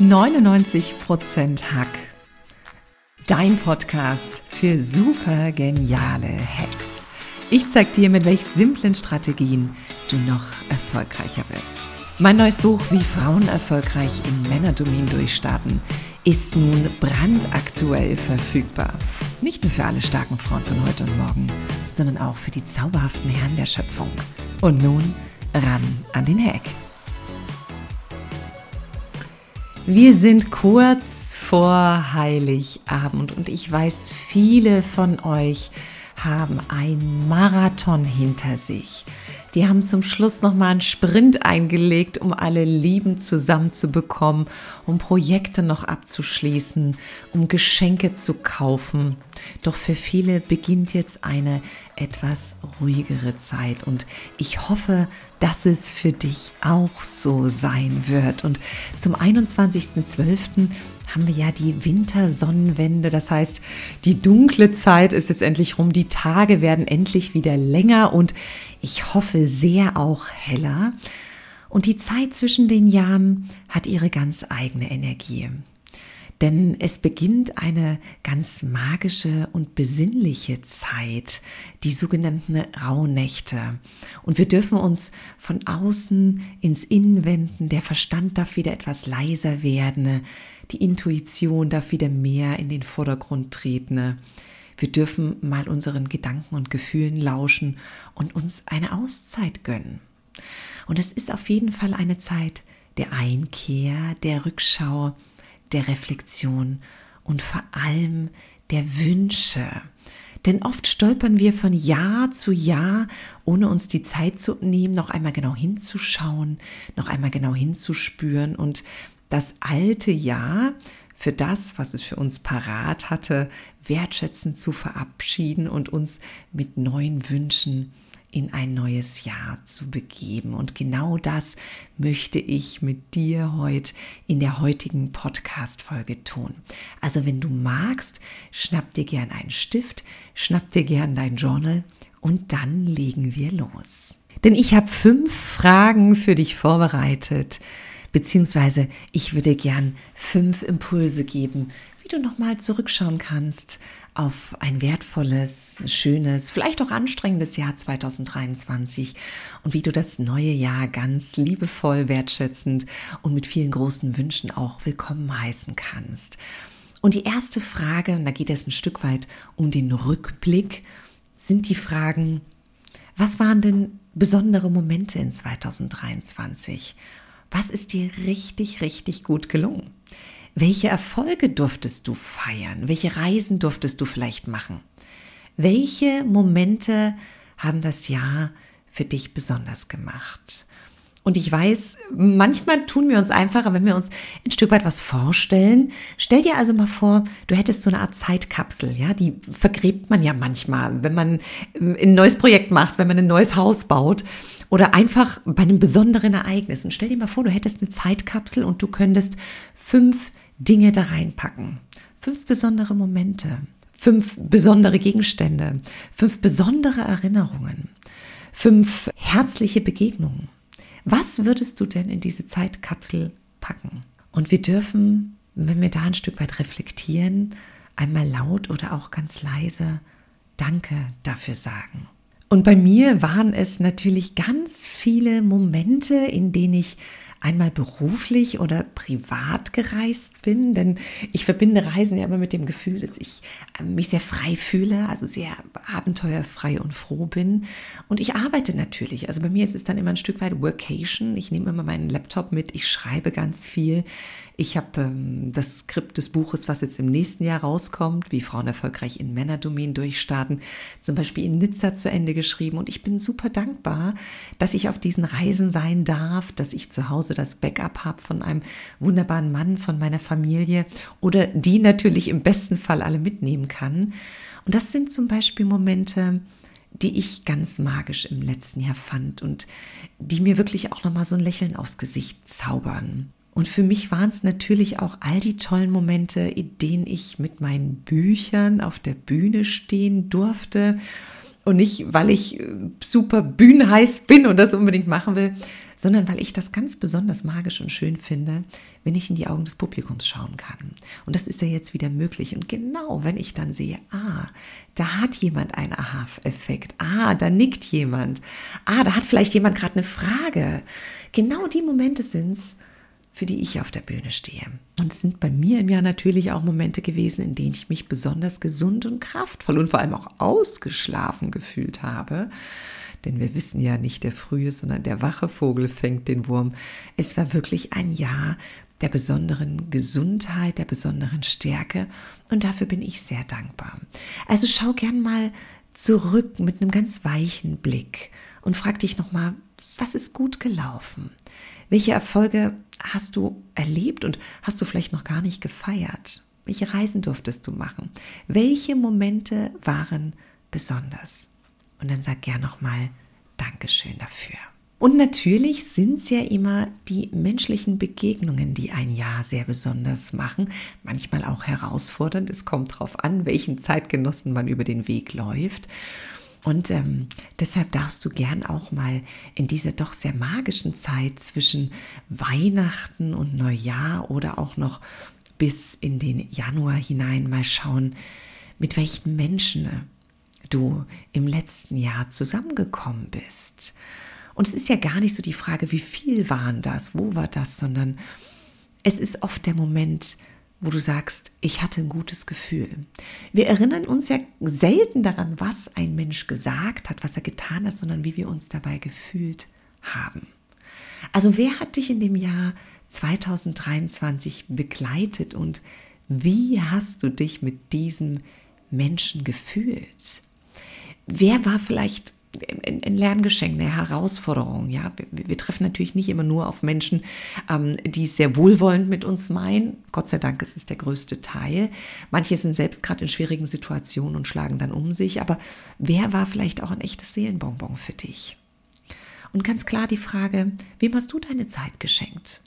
99% Hack. Dein Podcast für super geniale Hacks. Ich zeig dir, mit welch simplen Strategien du noch erfolgreicher wirst. Mein neues Buch Wie Frauen erfolgreich im Männerdomin durchstarten ist nun brandaktuell verfügbar. Nicht nur für alle starken Frauen von heute und morgen, sondern auch für die zauberhaften Herren der Schöpfung. Und nun ran an den Hack. Wir sind kurz vor Heiligabend und ich weiß, viele von euch haben einen Marathon hinter sich. Die haben zum Schluss nochmal einen Sprint eingelegt, um alle Lieben zusammenzubekommen, um Projekte noch abzuschließen, um Geschenke zu kaufen. Doch für viele beginnt jetzt eine etwas ruhigere Zeit und ich hoffe, dass es für dich auch so sein wird. Und zum 21.12 haben wir ja die Wintersonnenwende. Das heißt, die dunkle Zeit ist jetzt endlich rum. Die Tage werden endlich wieder länger und ich hoffe sehr auch heller. Und die Zeit zwischen den Jahren hat ihre ganz eigene Energie. Denn es beginnt eine ganz magische und besinnliche Zeit, die sogenannten Rauhnächte. Und wir dürfen uns von außen ins Innen wenden, der Verstand darf wieder etwas leiser werden, die Intuition darf wieder mehr in den Vordergrund treten. Wir dürfen mal unseren Gedanken und Gefühlen lauschen und uns eine Auszeit gönnen. Und es ist auf jeden Fall eine Zeit der Einkehr, der Rückschau, der Reflexion und vor allem der Wünsche. Denn oft stolpern wir von Jahr zu Jahr, ohne uns die Zeit zu nehmen, noch einmal genau hinzuschauen, noch einmal genau hinzuspüren und das alte Jahr für das, was es für uns parat hatte, wertschätzend zu verabschieden und uns mit neuen Wünschen in ein neues Jahr zu begeben. Und genau das möchte ich mit dir heute in der heutigen Podcast-Folge tun. Also wenn du magst, schnapp dir gern einen Stift, schnapp dir gern dein Journal und dann legen wir los. Denn ich habe fünf Fragen für dich vorbereitet, beziehungsweise ich würde gern fünf Impulse geben, wie du nochmal zurückschauen kannst auf ein wertvolles, schönes, vielleicht auch anstrengendes Jahr 2023 und wie du das neue Jahr ganz liebevoll, wertschätzend und mit vielen großen Wünschen auch willkommen heißen kannst. Und die erste Frage, und da geht es ein Stück weit um den Rückblick, sind die Fragen, was waren denn besondere Momente in 2023? Was ist dir richtig, richtig gut gelungen? Welche Erfolge durftest du feiern? Welche Reisen durftest du vielleicht machen? Welche Momente haben das Jahr für dich besonders gemacht? Und ich weiß, manchmal tun wir uns einfacher, wenn wir uns ein Stück weit was vorstellen. Stell dir also mal vor, du hättest so eine Art Zeitkapsel, ja, die vergräbt man ja manchmal, wenn man ein neues Projekt macht, wenn man ein neues Haus baut oder einfach bei einem besonderen Ereignis. Und stell dir mal vor, du hättest eine Zeitkapsel und du könntest fünf Dinge da reinpacken. Fünf besondere Momente, fünf besondere Gegenstände, fünf besondere Erinnerungen, fünf herzliche Begegnungen. Was würdest du denn in diese Zeitkapsel packen? Und wir dürfen, wenn wir da ein Stück weit reflektieren, einmal laut oder auch ganz leise Danke dafür sagen. Und bei mir waren es natürlich ganz viele Momente, in denen ich einmal beruflich oder privat gereist bin, denn ich verbinde Reisen ja immer mit dem Gefühl, dass ich äh, mich sehr frei fühle, also sehr abenteuerfrei und froh bin. Und ich arbeite natürlich. Also bei mir ist es dann immer ein Stück weit Workation. Ich nehme immer meinen Laptop mit, ich schreibe ganz viel. Ich habe ähm, das Skript des Buches, was jetzt im nächsten Jahr rauskommt, wie Frauen erfolgreich in Männerdomain durchstarten, zum Beispiel in Nizza zu Ende geschrieben. Und ich bin super dankbar, dass ich auf diesen Reisen sein darf, dass ich zu Hause das Backup habe von einem wunderbaren Mann, von meiner Familie oder die natürlich im besten Fall alle mitnehmen kann. Und das sind zum Beispiel Momente, die ich ganz magisch im letzten Jahr fand und die mir wirklich auch nochmal so ein Lächeln aufs Gesicht zaubern. Und für mich waren es natürlich auch all die tollen Momente, in denen ich mit meinen Büchern auf der Bühne stehen durfte Und nicht, weil ich äh, super bühnenheiß bin und das unbedingt machen will, sondern weil ich das ganz besonders magisch und schön finde, wenn ich in die Augen des Publikums schauen kann. Und das ist ja jetzt wieder möglich. Und genau, wenn ich dann sehe, ah, da hat jemand einen Aha-Effekt, ah, da nickt jemand, ah, da hat vielleicht jemand gerade eine Frage. Genau die Momente sind es, für die ich auf der Bühne stehe. Und es sind bei mir im Jahr natürlich auch Momente gewesen, in denen ich mich besonders gesund und kraftvoll und vor allem auch ausgeschlafen gefühlt habe. Denn wir wissen ja nicht der frühe, sondern der wache Vogel fängt den Wurm. Es war wirklich ein Jahr der besonderen Gesundheit, der besonderen Stärke und dafür bin ich sehr dankbar. Also schau gern mal zurück mit einem ganz weichen Blick und frag dich nochmal, was ist gut gelaufen? Welche Erfolge hast du erlebt und hast du vielleicht noch gar nicht gefeiert? Welche Reisen durftest du machen? Welche Momente waren besonders? Und dann sag gern nochmal Dankeschön dafür. Und natürlich sind es ja immer die menschlichen Begegnungen, die ein Jahr sehr besonders machen, manchmal auch herausfordernd. Es kommt darauf an, welchen Zeitgenossen man über den Weg läuft. Und ähm, deshalb darfst du gern auch mal in dieser doch sehr magischen Zeit zwischen Weihnachten und Neujahr oder auch noch bis in den Januar hinein mal schauen, mit welchen Menschen du im letzten Jahr zusammengekommen bist. Und es ist ja gar nicht so die Frage, wie viel waren das, wo war das, sondern es ist oft der Moment, wo du sagst, ich hatte ein gutes Gefühl. Wir erinnern uns ja selten daran, was ein Mensch gesagt hat, was er getan hat, sondern wie wir uns dabei gefühlt haben. Also wer hat dich in dem Jahr 2023 begleitet und wie hast du dich mit diesem Menschen gefühlt? Wer war vielleicht ein Lerngeschenk, eine Herausforderung. Ja, wir, wir, treffen natürlich nicht immer nur auf Menschen, ähm, die es sehr wohlwollend mit uns meinen. Gott sei Dank ist es der größte Teil. Manche sind selbst gerade in schwierigen Situationen und schlagen dann um sich. Aber wer war vielleicht auch ein echtes Seelenbonbon für dich? Und ganz klar die Frage, wem hast du deine Zeit geschenkt?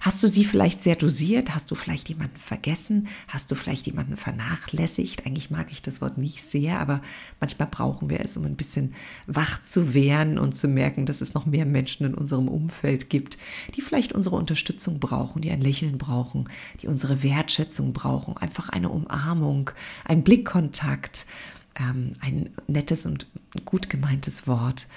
Hast du sie vielleicht sehr dosiert? Hast du vielleicht jemanden vergessen? Hast du vielleicht jemanden vernachlässigt? Eigentlich mag ich das Wort nicht sehr, aber manchmal brauchen wir es, um ein bisschen wach zu werden und zu merken, dass es noch mehr Menschen in unserem Umfeld gibt, die vielleicht unsere Unterstützung brauchen, die ein Lächeln brauchen, die unsere Wertschätzung brauchen, einfach eine Umarmung, ein Blickkontakt, ähm, ein nettes und gut gemeintes Wort.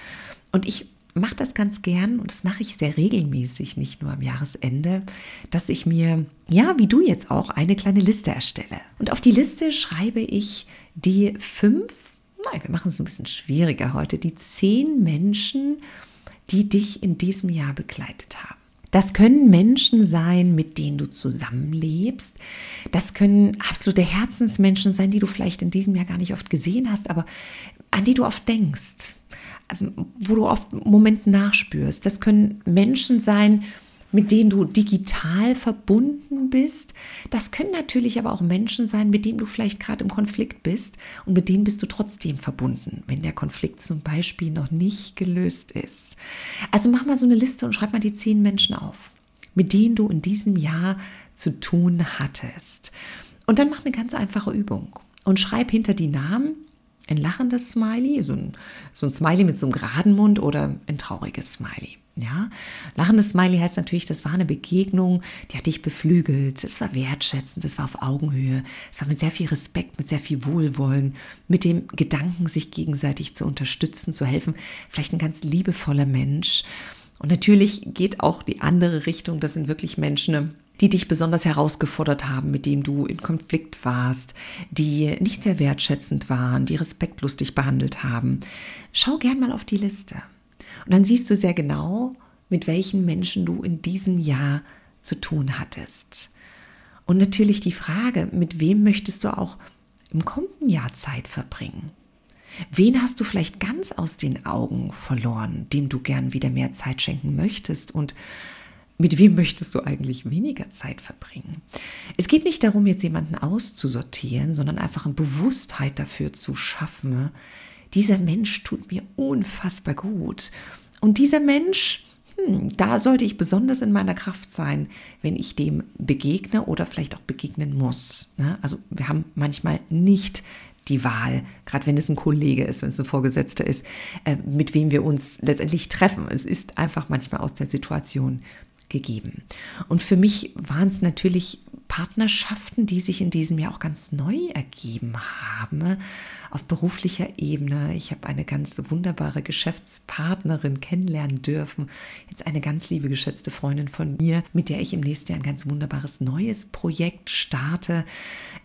Und ich mache das ganz gern und das mache ich sehr regelmäßig, nicht nur am Jahresende, dass ich mir, ja, wie du jetzt auch, eine kleine Liste erstelle. Und auf die Liste schreibe ich die fünf, nein, wir machen es ein bisschen schwieriger heute, die zehn Menschen, die dich in diesem Jahr begleitet haben. Das können Menschen sein, mit denen du zusammenlebst. Das können absolute Herzensmenschen sein, die du vielleicht in diesem Jahr gar nicht oft gesehen hast, aber an die du oft denkst wo du oft Momenten nachspürst. Das können Menschen sein, mit denen du digital verbunden bist. Das können natürlich aber auch Menschen sein, mit denen du vielleicht gerade im Konflikt bist und mit denen bist du trotzdem verbunden, wenn der Konflikt zum Beispiel noch nicht gelöst ist. Also mach mal so eine Liste und schreib mal die zehn Menschen auf, mit denen du in diesem Jahr zu tun hattest. Und dann mach eine ganz einfache Übung und schreib hinter die Namen ein lachendes Smiley, so ein, so ein Smiley mit so einem geraden Mund oder ein trauriges Smiley. Ja, lachendes Smiley heißt natürlich, das war eine Begegnung, die hat dich beflügelt, es war wertschätzend, es war auf Augenhöhe, es war mit sehr viel Respekt, mit sehr viel Wohlwollen, mit dem Gedanken, sich gegenseitig zu unterstützen, zu helfen, vielleicht ein ganz liebevoller Mensch. Und natürlich geht auch die andere Richtung, das sind wirklich Menschen, die dich besonders herausgefordert haben, mit dem du in Konflikt warst, die nicht sehr wertschätzend waren, die respektlos dich behandelt haben. Schau gern mal auf die Liste. Und dann siehst du sehr genau, mit welchen Menschen du in diesem Jahr zu tun hattest. Und natürlich die Frage, mit wem möchtest du auch im kommenden Jahr Zeit verbringen? Wen hast du vielleicht ganz aus den Augen verloren, dem du gern wieder mehr Zeit schenken möchtest? Und mit wem möchtest du eigentlich weniger Zeit verbringen? Es geht nicht darum, jetzt jemanden auszusortieren, sondern einfach eine Bewusstheit dafür zu schaffen. Dieser Mensch tut mir unfassbar gut. Und dieser Mensch, hm, da sollte ich besonders in meiner Kraft sein, wenn ich dem begegne oder vielleicht auch begegnen muss. Ne? Also wir haben manchmal nicht die Wahl, gerade wenn es ein Kollege ist, wenn es ein Vorgesetzter ist, äh, mit wem wir uns letztendlich treffen. Es ist einfach manchmal aus der Situation gegeben. Und für mich waren es natürlich Partnerschaften, die sich in diesem Jahr auch ganz neu ergeben haben, auf beruflicher Ebene. Ich habe eine ganz wunderbare Geschäftspartnerin kennenlernen dürfen, jetzt eine ganz liebe geschätzte Freundin von mir, mit der ich im nächsten Jahr ein ganz wunderbares neues Projekt starte.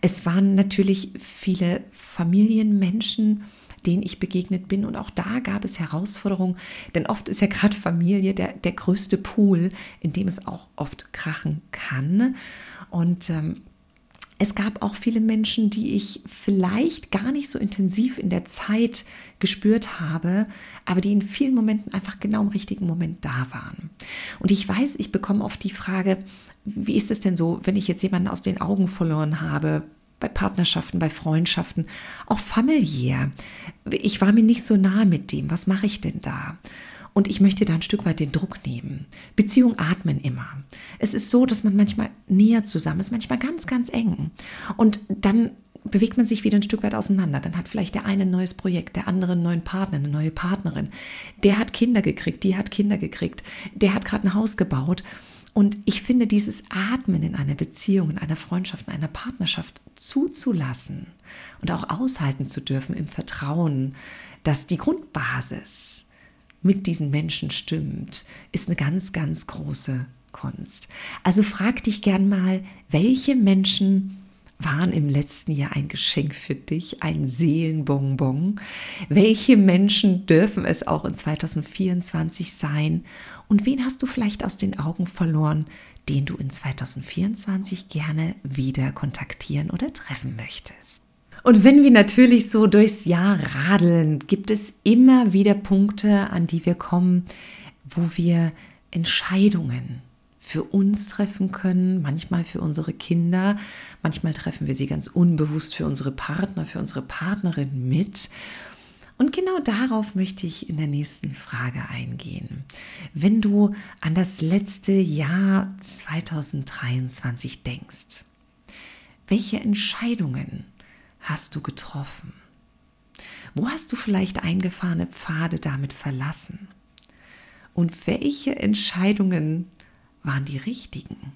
Es waren natürlich viele Familienmenschen, denen ich begegnet bin. Und auch da gab es Herausforderungen, denn oft ist ja gerade Familie der, der größte Pool, in dem es auch oft krachen kann. Und ähm, es gab auch viele Menschen, die ich vielleicht gar nicht so intensiv in der Zeit gespürt habe, aber die in vielen Momenten einfach genau im richtigen Moment da waren. Und ich weiß, ich bekomme oft die Frage, wie ist es denn so, wenn ich jetzt jemanden aus den Augen verloren habe? Bei Partnerschaften, bei Freundschaften, auch familiär. Ich war mir nicht so nah mit dem. Was mache ich denn da? Und ich möchte da ein Stück weit den Druck nehmen. Beziehung atmen immer. Es ist so, dass man manchmal näher zusammen ist, manchmal ganz, ganz eng. Und dann bewegt man sich wieder ein Stück weit auseinander. Dann hat vielleicht der eine ein neues Projekt, der andere einen neuen Partner, eine neue Partnerin. Der hat Kinder gekriegt, die hat Kinder gekriegt, der hat gerade ein Haus gebaut. Und ich finde, dieses Atmen in einer Beziehung, in einer Freundschaft, in einer Partnerschaft zuzulassen und auch aushalten zu dürfen im Vertrauen, dass die Grundbasis mit diesen Menschen stimmt, ist eine ganz, ganz große Kunst. Also frag dich gern mal, welche Menschen waren im letzten Jahr ein Geschenk für dich, ein Seelenbonbon? Welche Menschen dürfen es auch in 2024 sein? Und wen hast du vielleicht aus den Augen verloren, den du in 2024 gerne wieder kontaktieren oder treffen möchtest? Und wenn wir natürlich so durchs Jahr radeln, gibt es immer wieder Punkte, an die wir kommen, wo wir Entscheidungen für uns treffen können, manchmal für unsere Kinder, manchmal treffen wir sie ganz unbewusst für unsere Partner, für unsere Partnerin mit. Und genau darauf möchte ich in der nächsten Frage eingehen. Wenn du an das letzte Jahr 2023 denkst, welche Entscheidungen hast du getroffen? Wo hast du vielleicht eingefahrene Pfade damit verlassen? Und welche Entscheidungen waren die richtigen.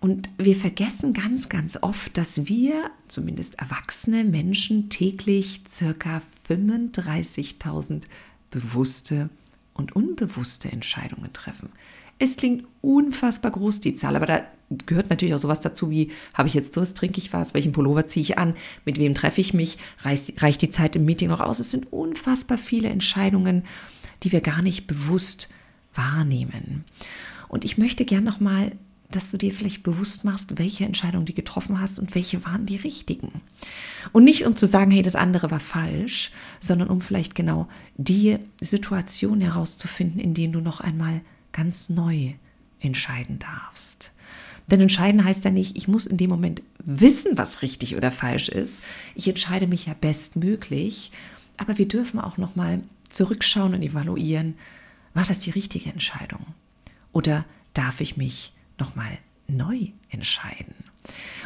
Und wir vergessen ganz, ganz oft, dass wir, zumindest erwachsene Menschen, täglich circa 35.000 bewusste und unbewusste Entscheidungen treffen. Es klingt unfassbar groß, die Zahl, aber da gehört natürlich auch sowas dazu wie, habe ich jetzt Durst, trinke ich was, welchen Pullover ziehe ich an, mit wem treffe ich mich, reicht, reicht die Zeit im Meeting noch aus. Es sind unfassbar viele Entscheidungen, die wir gar nicht bewusst wahrnehmen. Und ich möchte gern nochmal, dass du dir vielleicht bewusst machst, welche Entscheidungen du getroffen hast und welche waren die richtigen. Und nicht um zu sagen, hey, das andere war falsch, sondern um vielleicht genau die Situation herauszufinden, in denen du noch einmal ganz neu entscheiden darfst. Denn entscheiden heißt ja nicht, ich muss in dem Moment wissen, was richtig oder falsch ist. Ich entscheide mich ja bestmöglich, aber wir dürfen auch noch mal zurückschauen und evaluieren, war das die richtige Entscheidung? Oder darf ich mich nochmal neu entscheiden?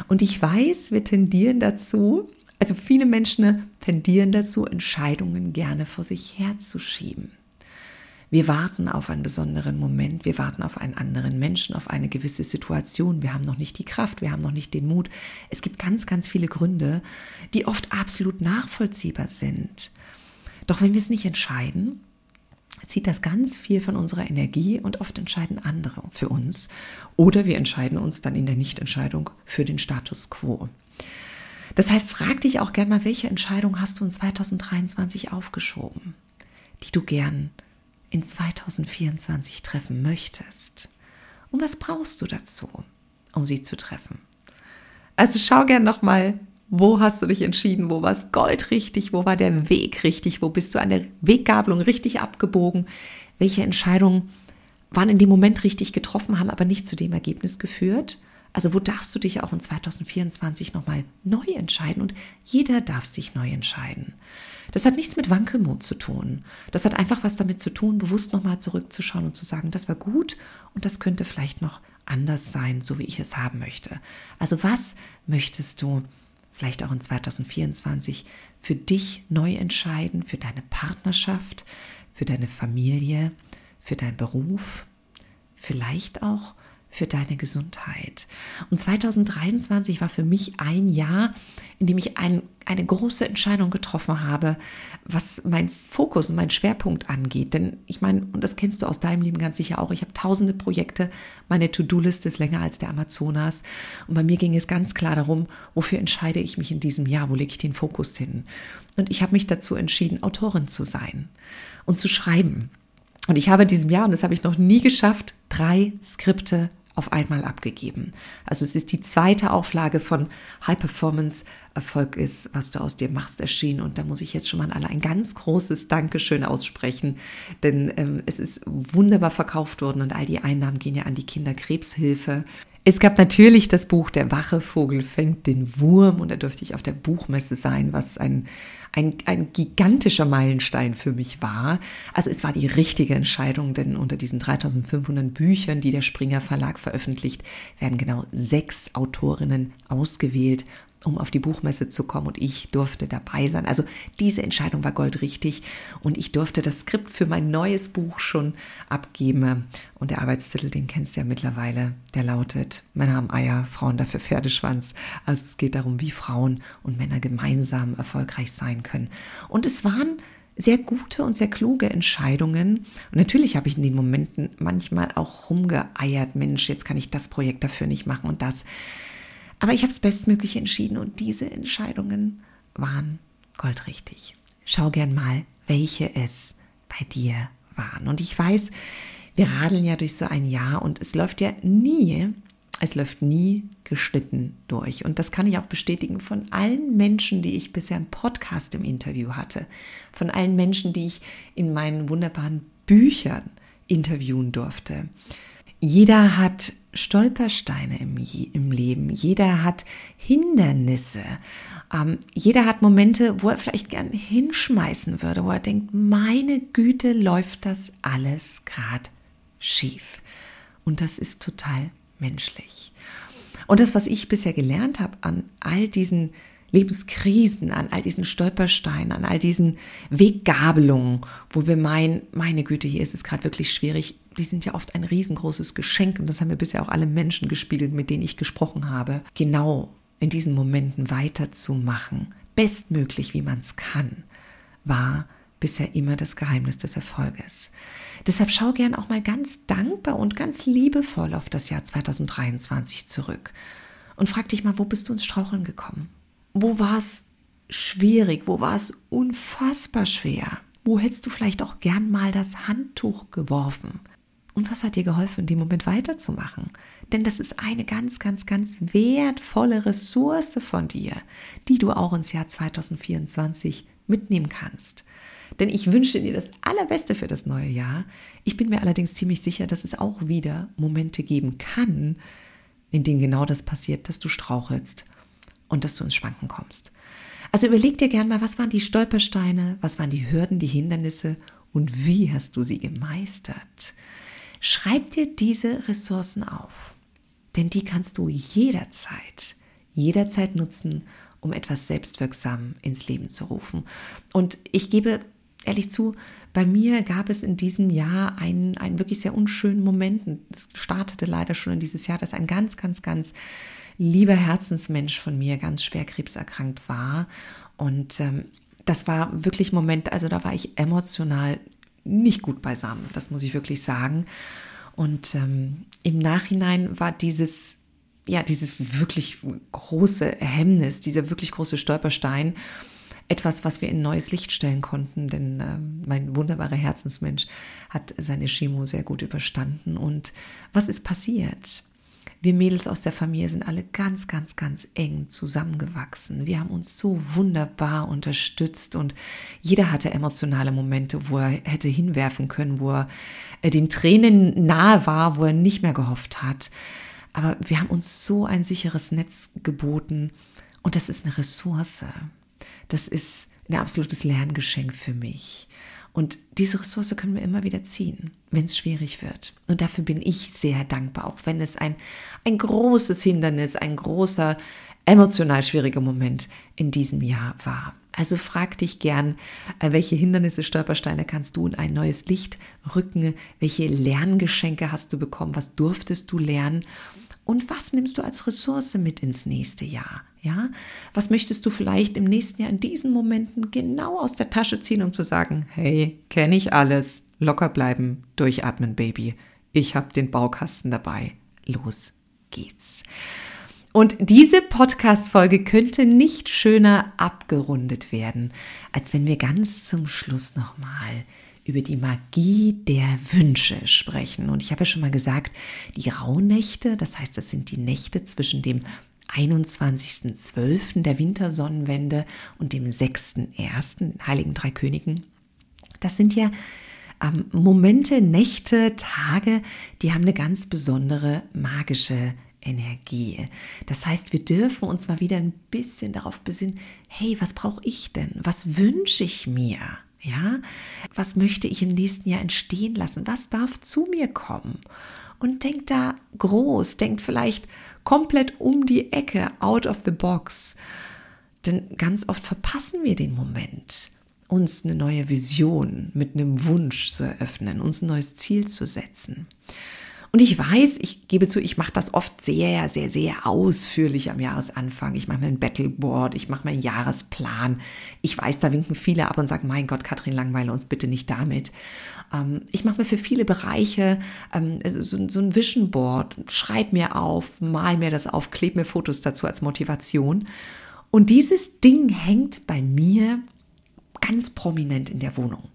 Und ich weiß, wir tendieren dazu, also viele Menschen tendieren dazu, Entscheidungen gerne vor sich herzuschieben. Wir warten auf einen besonderen Moment, wir warten auf einen anderen Menschen, auf eine gewisse Situation. Wir haben noch nicht die Kraft, wir haben noch nicht den Mut. Es gibt ganz, ganz viele Gründe, die oft absolut nachvollziehbar sind. Doch wenn wir es nicht entscheiden, zieht das ganz viel von unserer Energie und oft entscheiden andere für uns. Oder wir entscheiden uns dann in der Nichtentscheidung für den Status quo. Deshalb frag dich auch gern mal, welche Entscheidung hast du in 2023 aufgeschoben, die du gern in 2024 treffen möchtest? Und was brauchst du dazu, um sie zu treffen? Also schau gern nochmal wo hast du dich entschieden? Wo war es Gold richtig? Wo war der Weg richtig? Wo bist du an der Weggabelung richtig abgebogen? Welche Entscheidungen waren in dem Moment richtig getroffen, haben aber nicht zu dem Ergebnis geführt? Also wo darfst du dich auch in 2024 nochmal neu entscheiden? Und jeder darf sich neu entscheiden. Das hat nichts mit Wankelmut zu tun. Das hat einfach was damit zu tun, bewusst nochmal zurückzuschauen und zu sagen, das war gut und das könnte vielleicht noch anders sein, so wie ich es haben möchte. Also was möchtest du vielleicht auch in 2024 für dich neu entscheiden, für deine Partnerschaft, für deine Familie, für deinen Beruf, vielleicht auch für deine Gesundheit. Und 2023 war für mich ein Jahr, in dem ich ein, eine große Entscheidung getroffen habe, was mein Fokus und mein Schwerpunkt angeht. Denn ich meine, und das kennst du aus deinem Leben ganz sicher auch, ich habe tausende Projekte, meine To-Do-Liste ist länger als der Amazonas. Und bei mir ging es ganz klar darum, wofür entscheide ich mich in diesem Jahr, wo lege ich den Fokus hin. Und ich habe mich dazu entschieden, Autorin zu sein und zu schreiben. Und ich habe in diesem Jahr, und das habe ich noch nie geschafft, drei Skripte auf einmal abgegeben. Also es ist die zweite Auflage von High Performance Erfolg ist, was du aus dir machst, erschienen. Und da muss ich jetzt schon mal alle ein ganz großes Dankeschön aussprechen, denn ähm, es ist wunderbar verkauft worden und all die Einnahmen gehen ja an die Kinderkrebshilfe. Es gab natürlich das Buch Der wache Vogel fängt den Wurm und da durfte ich auf der Buchmesse sein, was ein, ein, ein gigantischer Meilenstein für mich war. Also es war die richtige Entscheidung, denn unter diesen 3500 Büchern, die der Springer Verlag veröffentlicht, werden genau sechs Autorinnen ausgewählt um auf die Buchmesse zu kommen und ich durfte dabei sein. Also diese Entscheidung war goldrichtig und ich durfte das Skript für mein neues Buch schon abgeben. Und der Arbeitstitel, den kennst du ja mittlerweile, der lautet Männer am Eier, Frauen dafür Pferdeschwanz. Also es geht darum, wie Frauen und Männer gemeinsam erfolgreich sein können. Und es waren sehr gute und sehr kluge Entscheidungen. Und natürlich habe ich in den Momenten manchmal auch rumgeeiert, Mensch, jetzt kann ich das Projekt dafür nicht machen und das. Aber ich habe es bestmöglich entschieden und diese Entscheidungen waren goldrichtig. Schau gern mal, welche es bei dir waren. Und ich weiß, wir radeln ja durch so ein Jahr und es läuft ja nie, es läuft nie geschnitten durch. Und das kann ich auch bestätigen von allen Menschen, die ich bisher im Podcast im Interview hatte, von allen Menschen, die ich in meinen wunderbaren Büchern interviewen durfte. Jeder hat Stolpersteine im, im Leben, jeder hat Hindernisse, ähm, jeder hat Momente, wo er vielleicht gern hinschmeißen würde, wo er denkt, meine Güte, läuft das alles gerade schief. Und das ist total menschlich. Und das, was ich bisher gelernt habe an all diesen Lebenskrisen, an all diesen Stolpersteinen, an all diesen Weggabelungen, wo wir meinen, meine Güte, hier ist es gerade wirklich schwierig, die sind ja oft ein riesengroßes Geschenk und das haben mir bisher auch alle Menschen gespiegelt, mit denen ich gesprochen habe, genau in diesen Momenten weiterzumachen, bestmöglich, wie man es kann, war bisher immer das Geheimnis des Erfolges. Deshalb schau gern auch mal ganz dankbar und ganz liebevoll auf das Jahr 2023 zurück und frag dich mal, wo bist du ins Straucheln gekommen? Wo war es schwierig? Wo war es unfassbar schwer? Wo hättest du vielleicht auch gern mal das Handtuch geworfen? Und was hat dir geholfen, in dem Moment weiterzumachen? Denn das ist eine ganz, ganz, ganz wertvolle Ressource von dir, die du auch ins Jahr 2024 mitnehmen kannst. Denn ich wünsche dir das Allerbeste für das neue Jahr. Ich bin mir allerdings ziemlich sicher, dass es auch wieder Momente geben kann, in denen genau das passiert, dass du strauchelst und dass du ins Schwanken kommst. Also überleg dir gern mal, was waren die Stolpersteine, was waren die Hürden, die Hindernisse und wie hast du sie gemeistert? Schreib dir diese Ressourcen auf, denn die kannst du jederzeit, jederzeit nutzen, um etwas selbstwirksam ins Leben zu rufen. Und ich gebe ehrlich zu, bei mir gab es in diesem Jahr einen, einen wirklich sehr unschönen Moment. Es startete leider schon in dieses Jahr, dass ein ganz, ganz, ganz lieber Herzensmensch von mir ganz schwer krebserkrankt war. Und ähm, das war wirklich ein Moment, also da war ich emotional nicht gut beisammen, das muss ich wirklich sagen. Und ähm, im Nachhinein war dieses, ja, dieses wirklich große Hemmnis, dieser wirklich große Stolperstein, etwas, was wir in neues Licht stellen konnten, denn äh, mein wunderbarer Herzensmensch hat seine Chemo sehr gut überstanden. Und was ist passiert? Wir Mädels aus der Familie sind alle ganz, ganz, ganz eng zusammengewachsen. Wir haben uns so wunderbar unterstützt und jeder hatte emotionale Momente, wo er hätte hinwerfen können, wo er äh, den Tränen nahe war, wo er nicht mehr gehofft hat. Aber wir haben uns so ein sicheres Netz geboten und das ist eine Ressource. Das ist ein absolutes Lerngeschenk für mich. Und diese Ressource können wir immer wieder ziehen, wenn es schwierig wird. Und dafür bin ich sehr dankbar, auch wenn es ein, ein großes Hindernis, ein großer emotional schwierige Moment in diesem Jahr war. Also frag dich gern, äh, welche Hindernisse, Stolpersteine kannst du in ein neues Licht rücken? Welche Lerngeschenke hast du bekommen? Was durftest du lernen? Und was nimmst du als Ressource mit ins nächste Jahr? Ja, was möchtest du vielleicht im nächsten Jahr in diesen Momenten genau aus der Tasche ziehen, um zu sagen, hey, kenne ich alles, locker bleiben, durchatmen, Baby. Ich habe den Baukasten dabei. Los geht's. Und diese Podcast-Folge könnte nicht schöner abgerundet werden, als wenn wir ganz zum Schluss nochmal über die Magie der Wünsche sprechen. Und ich habe ja schon mal gesagt, die Rauhnächte, das heißt, das sind die Nächte zwischen dem 21.12. der Wintersonnenwende und dem 6.1. Heiligen Drei Königen. Das sind ja ähm, Momente, Nächte, Tage, die haben eine ganz besondere magische Energie. Das heißt, wir dürfen uns mal wieder ein bisschen darauf besinnen, hey, was brauche ich denn? Was wünsche ich mir? Ja, was möchte ich im nächsten Jahr entstehen lassen? Was darf zu mir kommen? Und denkt da groß, denkt vielleicht komplett um die Ecke, out of the box. Denn ganz oft verpassen wir den Moment, uns eine neue Vision mit einem Wunsch zu eröffnen, uns ein neues Ziel zu setzen. Und ich weiß, ich gebe zu, ich mache das oft sehr, sehr, sehr ausführlich am Jahresanfang. Ich mache mir ein Battleboard, ich mache mir einen Jahresplan. Ich weiß, da winken viele ab und sagen, mein Gott, Katrin, langweile uns bitte nicht damit. Ähm, ich mache mir für viele Bereiche ähm, so, ein Vision Board, schreib mir auf, mal mir das auf, kleb mir Fotos dazu als Motivation. Und dieses Ding hängt bei mir ganz prominent in der Wohnung.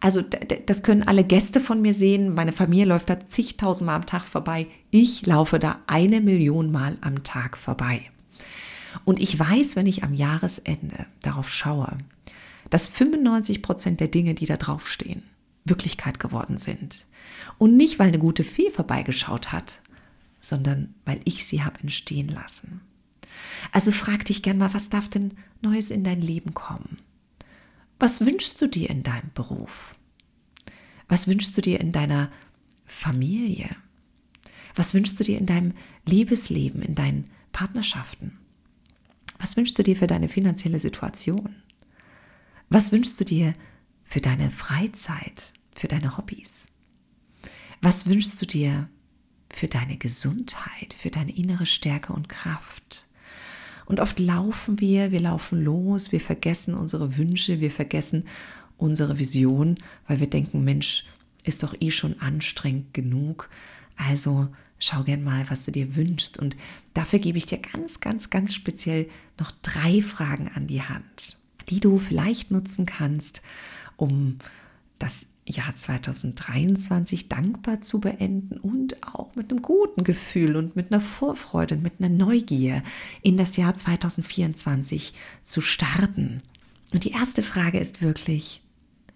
Also das können alle Gäste von mir sehen. Meine Familie läuft da zigtausendmal am Tag vorbei. Ich laufe da eine Million Mal am Tag vorbei. Und ich weiß, wenn ich am Jahresende darauf schaue, dass 95 Prozent der Dinge, die da draufstehen, Wirklichkeit geworden sind. Und nicht, weil eine gute Fee vorbeigeschaut hat, sondern weil ich sie habe entstehen lassen. Also frag dich gern mal, was darf denn Neues in dein Leben kommen? Was wünschst du dir in deinem Beruf? Was wünschst du dir in deiner Familie? Was wünschst du dir in deinem Liebesleben, in deinen Partnerschaften? Was wünschst du dir für deine finanzielle Situation? Was wünschst du dir für deine Freizeit, für deine Hobbys? Was wünschst du dir für deine Gesundheit, für deine innere Stärke und Kraft? Und oft laufen wir, wir laufen los, wir vergessen unsere Wünsche, wir vergessen unsere Vision, weil wir denken, Mensch, ist doch eh schon anstrengend genug. Also schau gern mal, was du dir wünschst. Und dafür gebe ich dir ganz, ganz, ganz speziell noch drei Fragen an die Hand, die du vielleicht nutzen kannst, um das Jahr 2023 dankbar zu beenden und auch mit einem guten Gefühl und mit einer Vorfreude und mit einer Neugier in das Jahr 2024 zu starten. Und die erste Frage ist wirklich,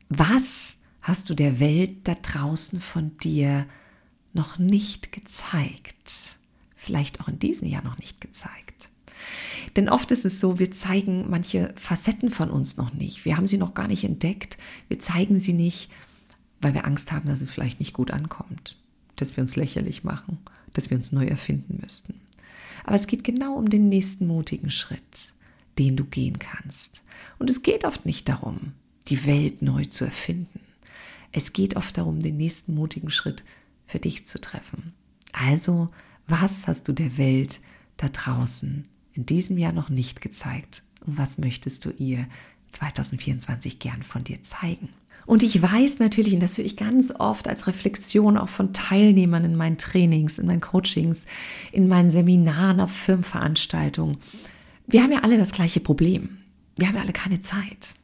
was hast du der Welt da draußen von dir noch nicht gezeigt? Vielleicht auch in diesem Jahr noch nicht gezeigt. Denn oft ist es so, wir zeigen manche Facetten von uns noch nicht. Wir haben sie noch gar nicht entdeckt. Wir zeigen sie nicht, weil wir Angst haben, dass es vielleicht nicht gut ankommt, dass wir uns lächerlich machen, dass wir uns neu erfinden müssten. Aber es geht genau um den nächsten mutigen Schritt, den du gehen kannst. Und es geht oft nicht darum, die Welt neu zu erfinden. Es geht oft darum, den nächsten mutigen Schritt für dich zu treffen. Also, was hast du der Welt da draußen in diesem Jahr noch nicht gezeigt? Und was möchtest du ihr 2024 gern von dir zeigen? Und ich weiß natürlich, und das höre ich ganz oft als Reflexion auch von Teilnehmern in meinen Trainings, in meinen Coachings, in meinen Seminaren, auf Firmenveranstaltungen. Wir haben ja alle das gleiche Problem. Wir haben ja alle keine Zeit.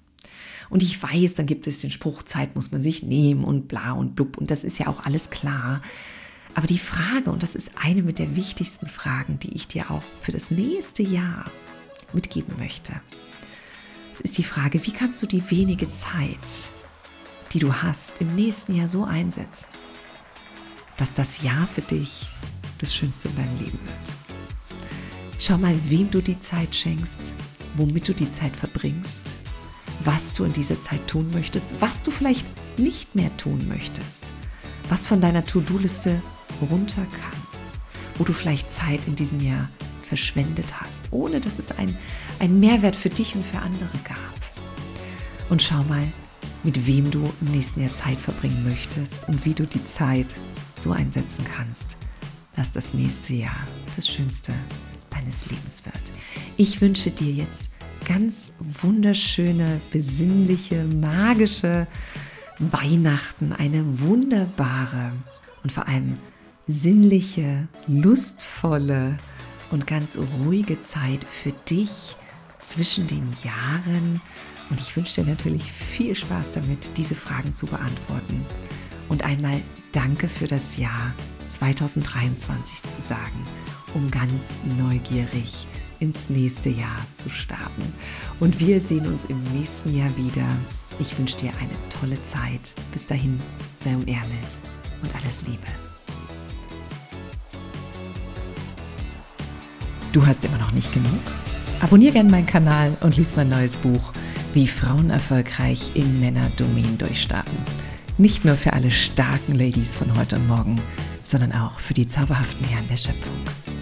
Und ich weiß, dann gibt es den Spruch, Zeit muss man sich nehmen und bla und blub. Und das ist ja auch alles klar. Aber die Frage, und das ist eine mit der wichtigsten Fragen, die ich dir auch für das nächste Jahr mitgeben möchte. Es ist die Frage, wie kannst du die wenige Zeit, die du hast, im nächsten Jahr so einsetzen, dass das Jahr für dich das Schönste in deinem Leben wird. Schau mal, wem du die Zeit schenkst, womit du die Zeit verbringst, was du in dieser Zeit tun möchtest, was du vielleicht nicht mehr tun möchtest, was von deiner To-Do-Liste runter kann, wo du vielleicht Zeit in diesem Jahr verschwendet hast, ohne dass es einen Mehrwert für dich und für andere gab. Und schau mal, mit wem du im nächsten Jahr Zeit verbringen möchtest und wie du die Zeit so einsetzen kannst, dass das nächste Jahr das Schönste deines Lebens wird. Ich wünsche dir jetzt ganz wunderschöne, besinnliche, magische Weihnachten, eine wunderbare und vor allem sinnliche, lustvolle und ganz ruhige Zeit für dich zwischen den Jahren. Und ich wünsche dir natürlich viel Spaß damit, diese Fragen zu beantworten. Und einmal danke für das Jahr 2023 zu sagen, um ganz neugierig ins nächste Jahr zu starten. Und wir sehen uns im nächsten Jahr wieder. Ich wünsche dir eine tolle Zeit. Bis dahin, sei umärmelt und alles Liebe. Du hast immer noch nicht genug? Abonnier gerne meinen Kanal und lies mein neues Buch, wie Frauen erfolgreich in Männerdomänen durchstarten. Nicht nur für alle starken Ladies von heute und morgen, sondern auch für die zauberhaften Herren der Schöpfung.